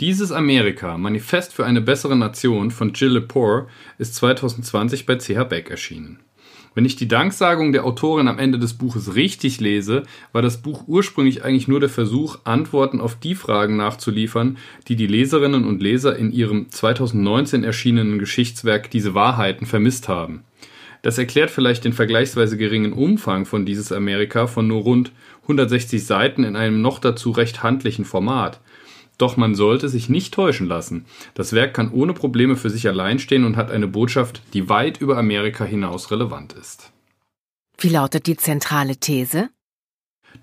Dieses Amerika, Manifest für eine bessere Nation von Jill Lepore, ist 2020 bei CH Beck erschienen. Wenn ich die Danksagung der Autorin am Ende des Buches richtig lese, war das Buch ursprünglich eigentlich nur der Versuch, Antworten auf die Fragen nachzuliefern, die die Leserinnen und Leser in ihrem 2019 erschienenen Geschichtswerk Diese Wahrheiten vermisst haben. Das erklärt vielleicht den vergleichsweise geringen Umfang von dieses Amerika von nur rund 160 Seiten in einem noch dazu recht handlichen Format. Doch man sollte sich nicht täuschen lassen. Das Werk kann ohne Probleme für sich allein stehen und hat eine Botschaft, die weit über Amerika hinaus relevant ist. Wie lautet die zentrale These?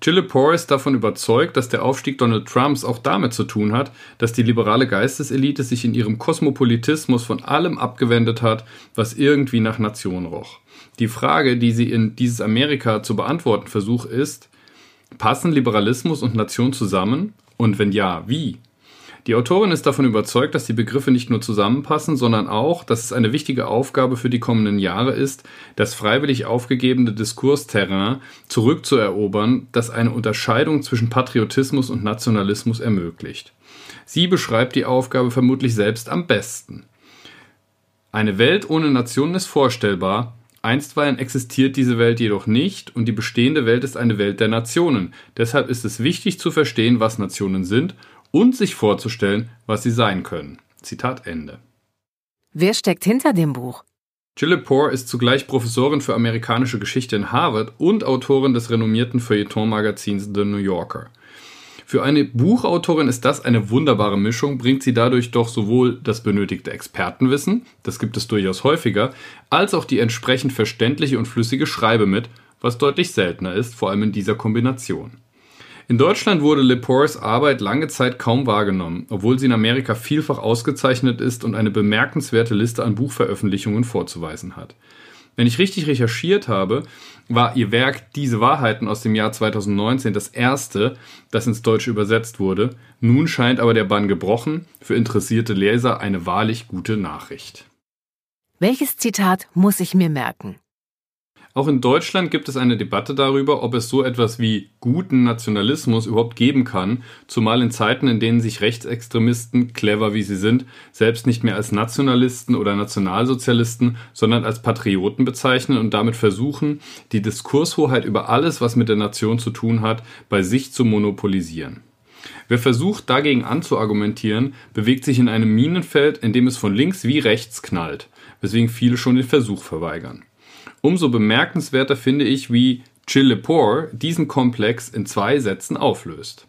Jill Poor ist davon überzeugt, dass der Aufstieg Donald Trumps auch damit zu tun hat, dass die liberale Geisteselite sich in ihrem Kosmopolitismus von allem abgewendet hat, was irgendwie nach Nation roch. Die Frage, die sie in dieses Amerika zu beantworten versucht, ist, passen Liberalismus und Nation zusammen? Und wenn ja, wie? Die Autorin ist davon überzeugt, dass die Begriffe nicht nur zusammenpassen, sondern auch, dass es eine wichtige Aufgabe für die kommenden Jahre ist, das freiwillig aufgegebene Diskursterrain zurückzuerobern, das eine Unterscheidung zwischen Patriotismus und Nationalismus ermöglicht. Sie beschreibt die Aufgabe vermutlich selbst am besten. Eine Welt ohne Nationen ist vorstellbar, Einstweilen existiert diese Welt jedoch nicht und die bestehende Welt ist eine Welt der Nationen. Deshalb ist es wichtig zu verstehen, was Nationen sind und sich vorzustellen, was sie sein können. Zitat Ende. Wer steckt hinter dem Buch? Jill Lepore ist zugleich Professorin für amerikanische Geschichte in Harvard und Autorin des renommierten Feuilleton-Magazins The New Yorker. Für eine Buchautorin ist das eine wunderbare Mischung, bringt sie dadurch doch sowohl das benötigte Expertenwissen, das gibt es durchaus häufiger, als auch die entsprechend verständliche und flüssige Schreibe mit, was deutlich seltener ist, vor allem in dieser Kombination. In Deutschland wurde Lepores Arbeit lange Zeit kaum wahrgenommen, obwohl sie in Amerika vielfach ausgezeichnet ist und eine bemerkenswerte Liste an Buchveröffentlichungen vorzuweisen hat. Wenn ich richtig recherchiert habe, war ihr Werk Diese Wahrheiten aus dem Jahr 2019 das erste, das ins Deutsche übersetzt wurde. Nun scheint aber der Bann gebrochen, für interessierte Leser eine wahrlich gute Nachricht. Welches Zitat muss ich mir merken? Auch in Deutschland gibt es eine Debatte darüber, ob es so etwas wie guten Nationalismus überhaupt geben kann, zumal in Zeiten, in denen sich Rechtsextremisten, clever wie sie sind, selbst nicht mehr als Nationalisten oder Nationalsozialisten, sondern als Patrioten bezeichnen und damit versuchen, die Diskurshoheit über alles, was mit der Nation zu tun hat, bei sich zu monopolisieren. Wer versucht, dagegen anzuargumentieren, bewegt sich in einem Minenfeld, in dem es von links wie rechts knallt, weswegen viele schon den Versuch verweigern. Umso bemerkenswerter finde ich, wie Jill Lepore diesen Komplex in zwei Sätzen auflöst.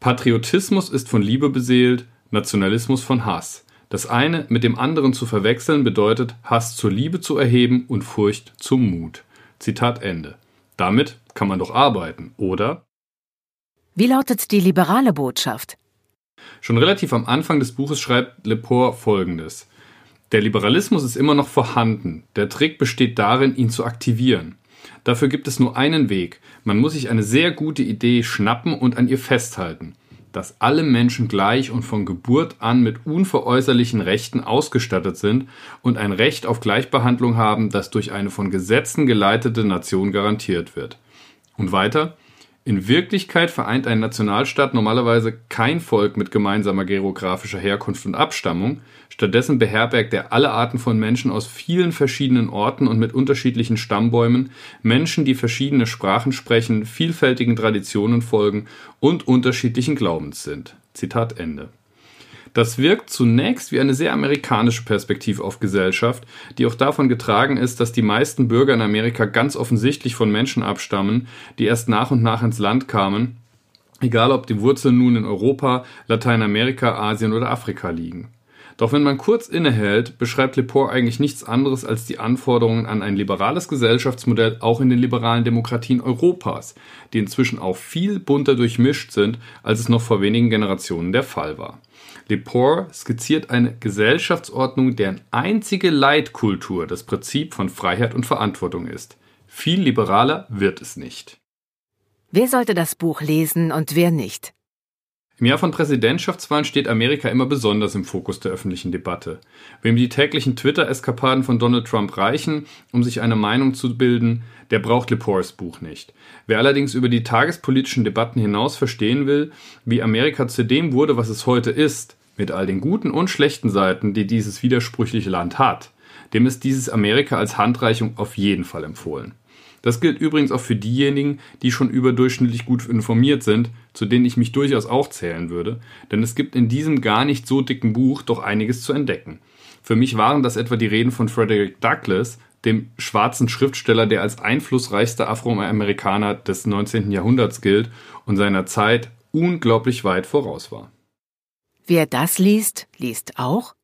Patriotismus ist von Liebe beseelt, Nationalismus von Hass. Das eine mit dem anderen zu verwechseln bedeutet, Hass zur Liebe zu erheben und Furcht zum Mut. Zitat Ende. Damit kann man doch arbeiten, oder? Wie lautet die liberale Botschaft? Schon relativ am Anfang des Buches schreibt Lepore folgendes. Der Liberalismus ist immer noch vorhanden. Der Trick besteht darin, ihn zu aktivieren. Dafür gibt es nur einen Weg. Man muss sich eine sehr gute Idee schnappen und an ihr festhalten. Dass alle Menschen gleich und von Geburt an mit unveräußerlichen Rechten ausgestattet sind und ein Recht auf Gleichbehandlung haben, das durch eine von Gesetzen geleitete Nation garantiert wird. Und weiter, in Wirklichkeit vereint ein Nationalstaat normalerweise kein Volk mit gemeinsamer geografischer Herkunft und Abstammung, stattdessen beherbergt er alle Arten von Menschen aus vielen verschiedenen Orten und mit unterschiedlichen Stammbäumen, Menschen, die verschiedene Sprachen sprechen, vielfältigen Traditionen folgen und unterschiedlichen Glaubens sind. Zitat Ende. Das wirkt zunächst wie eine sehr amerikanische Perspektive auf Gesellschaft, die auch davon getragen ist, dass die meisten Bürger in Amerika ganz offensichtlich von Menschen abstammen, die erst nach und nach ins Land kamen, egal ob die Wurzeln nun in Europa, Lateinamerika, Asien oder Afrika liegen. Doch wenn man kurz innehält, beschreibt Lepore eigentlich nichts anderes als die Anforderungen an ein liberales Gesellschaftsmodell auch in den liberalen Demokratien Europas, die inzwischen auch viel bunter durchmischt sind, als es noch vor wenigen Generationen der Fall war. Lepore skizziert eine Gesellschaftsordnung, deren einzige Leitkultur das Prinzip von Freiheit und Verantwortung ist. Viel liberaler wird es nicht. Wer sollte das Buch lesen und wer nicht? Im Jahr von Präsidentschaftswahlen steht Amerika immer besonders im Fokus der öffentlichen Debatte. Wem die täglichen Twitter-Eskapaden von Donald Trump reichen, um sich eine Meinung zu bilden, der braucht Lepores Buch nicht. Wer allerdings über die tagespolitischen Debatten hinaus verstehen will, wie Amerika zu dem wurde, was es heute ist, mit all den guten und schlechten Seiten, die dieses widersprüchliche Land hat, dem ist dieses Amerika als Handreichung auf jeden Fall empfohlen. Das gilt übrigens auch für diejenigen, die schon überdurchschnittlich gut informiert sind, zu denen ich mich durchaus auch zählen würde, denn es gibt in diesem gar nicht so dicken Buch doch einiges zu entdecken. Für mich waren das etwa die Reden von Frederick Douglass, dem schwarzen Schriftsteller, der als einflussreichster Afroamerikaner des 19. Jahrhunderts gilt und seiner Zeit unglaublich weit voraus war. Wer das liest, liest auch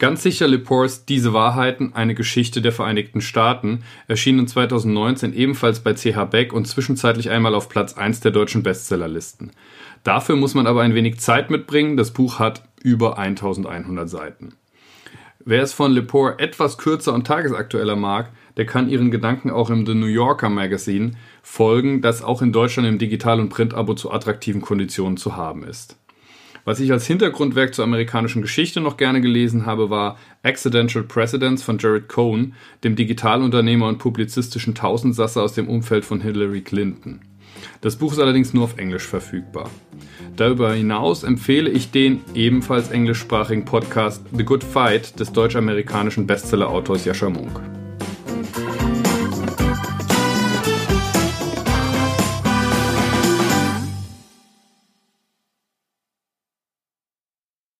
Ganz sicher Lepores Diese Wahrheiten, eine Geschichte der Vereinigten Staaten, erschienen 2019 ebenfalls bei CH Beck und zwischenzeitlich einmal auf Platz 1 der deutschen Bestsellerlisten. Dafür muss man aber ein wenig Zeit mitbringen, das Buch hat über 1100 Seiten. Wer es von Lepore etwas kürzer und tagesaktueller mag, der kann ihren Gedanken auch im The New Yorker Magazine folgen, das auch in Deutschland im Digital- und Print-Abo zu attraktiven Konditionen zu haben ist. Was ich als Hintergrundwerk zur amerikanischen Geschichte noch gerne gelesen habe, war Accidental Presidents von Jared Cohn, dem Digitalunternehmer und publizistischen Tausendsasser aus dem Umfeld von Hillary Clinton. Das Buch ist allerdings nur auf Englisch verfügbar. Darüber hinaus empfehle ich den ebenfalls englischsprachigen Podcast The Good Fight des deutsch-amerikanischen Bestseller-Autors Jascha Munk.